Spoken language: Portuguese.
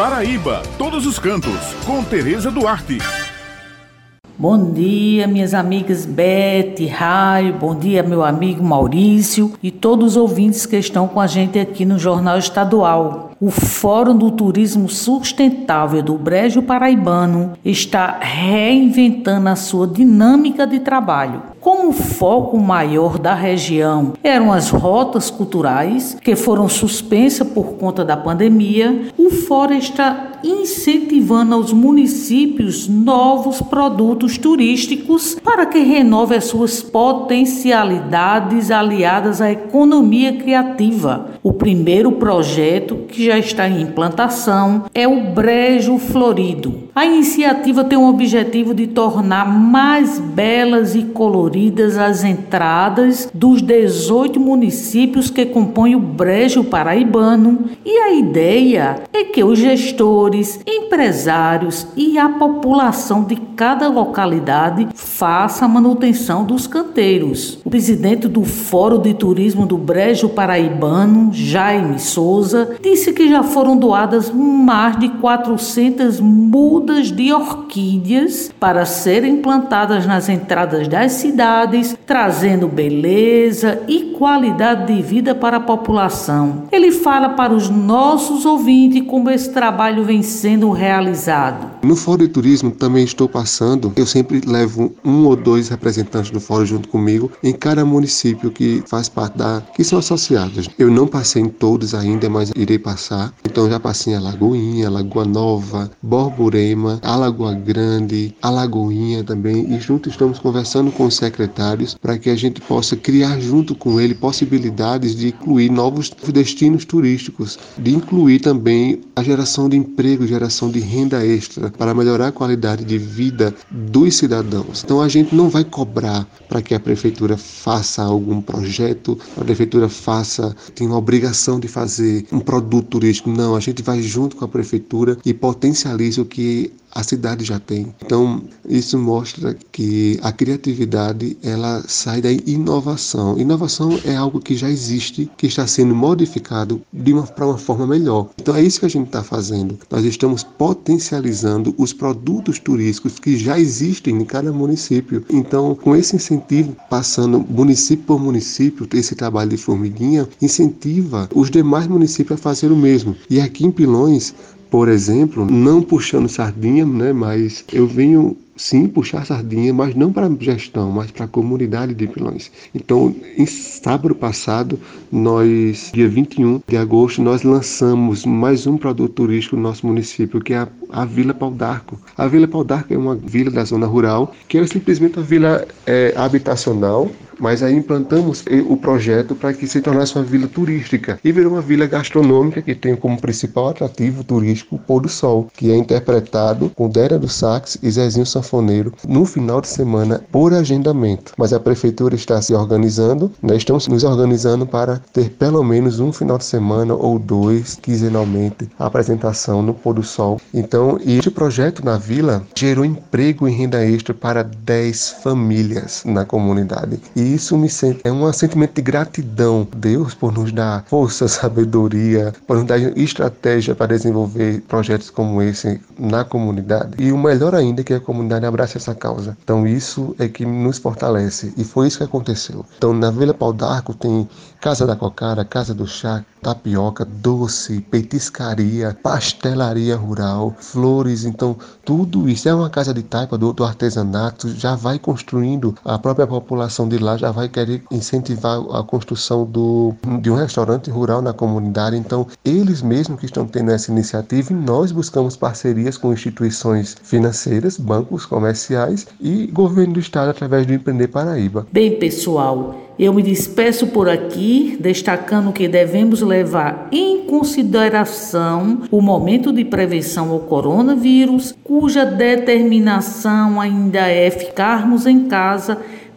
Paraíba, todos os cantos, com Tereza Duarte. Bom dia, minhas amigas Beth, Raio, bom dia, meu amigo Maurício e todos os ouvintes que estão com a gente aqui no Jornal Estadual. O Fórum do Turismo Sustentável do Brejo Paraibano está reinventando a sua dinâmica de trabalho. Como o foco maior da região eram as rotas culturais, que foram suspensas por conta da pandemia, o Fórum está incentivando aos municípios novos produtos turísticos para que renove as suas potencialidades aliadas à economia criativa. O primeiro projeto, que já está em implantação, é o Brejo Florido. A iniciativa tem o objetivo de tornar mais belas e coloridas as entradas dos 18 municípios que compõem o Brejo Paraibano, e a ideia é que os gestores empresários e a população de cada localidade faça a manutenção dos canteiros. O presidente do Fórum de Turismo do Brejo Paraibano, Jaime Souza, disse que já foram doadas mais de 400 mudas de orquídeas para serem plantadas nas entradas das cidades, trazendo beleza e qualidade de vida para a população. Ele fala para os nossos ouvintes como esse trabalho vem sendo realizado. No Fórum de Turismo também estou passando, eu sempre levo um ou dois representantes do Fórum junto comigo em cada município que faz parte da, que são associados. Eu não passei em todos ainda, mas irei passar. Então já passei em Alagoinha, Lagoa Nova, Borborema, Alagoa Grande, Alagoinha também e junto estamos conversando com os secretários para que a gente possa criar junto com ele possibilidades de incluir novos destinos turísticos, de incluir também a geração de emprego, geração de renda extra para melhorar a qualidade de vida dos cidadãos. Então a gente não vai cobrar para que a prefeitura faça algum projeto, a prefeitura faça, tem uma obrigação de fazer um produto turístico. Não, a gente vai junto com a prefeitura e potencializa o que a cidade já tem. Então, isso mostra que a criatividade ela sai da inovação. Inovação é algo que já existe, que está sendo modificado de uma para uma forma melhor. Então, é isso que a gente está fazendo. Nós estamos potencializando os produtos turísticos que já existem em cada município. Então, com esse incentivo, passando município por município, esse trabalho de formiguinha incentiva os demais municípios a fazer o mesmo. E aqui em Pilões por exemplo, não puxando sardinha, né, mas eu venho sim puxar sardinha, mas não para gestão, mas para a comunidade de Pilões. Então, em sábado passado, nós, dia 21 de agosto, nós lançamos mais um produto turístico no nosso município, que é a, a Vila Pau d'Arco. A Vila Pau d'Arco é uma vila da zona rural, que é simplesmente uma vila é, habitacional, mas aí implantamos o projeto para que se tornasse uma vila turística e virou uma vila gastronômica que tem como principal atrativo turístico o pôr do sol, que é interpretado com Déria do Sax e Zezinho Sanfoneiro no final de semana por agendamento. Mas a prefeitura está se organizando, nós né? estamos nos organizando para ter pelo menos um final de semana ou dois quinzenalmente a apresentação no pôr do sol. Então, este projeto na vila gerou emprego e renda extra para 10 famílias na comunidade. E isso me sente, é um sentimento de gratidão, Deus, por nos dar força, sabedoria, por nos dar estratégia para desenvolver projetos como esse na comunidade. E o melhor ainda é que a comunidade abraça essa causa. Então isso é que nos fortalece e foi isso que aconteceu. Então na Vila Pau d'Arco tem Casa da Cocara, Casa do Chá, tapioca, doce, petiscaria, pastelaria rural, flores, então tudo isso é uma casa de taipa do, do artesanato, já vai construindo a própria população de lá, já vai querer incentivar a construção do, de um restaurante rural na comunidade, então eles mesmos que estão tendo essa iniciativa e nós buscamos parcerias com instituições financeiras, bancos comerciais e governo do estado através do Empreender Paraíba. Bem, pessoal, eu me despeço por aqui, destacando que devemos levar em consideração o momento de prevenção ao coronavírus, cuja determinação ainda é ficarmos em casa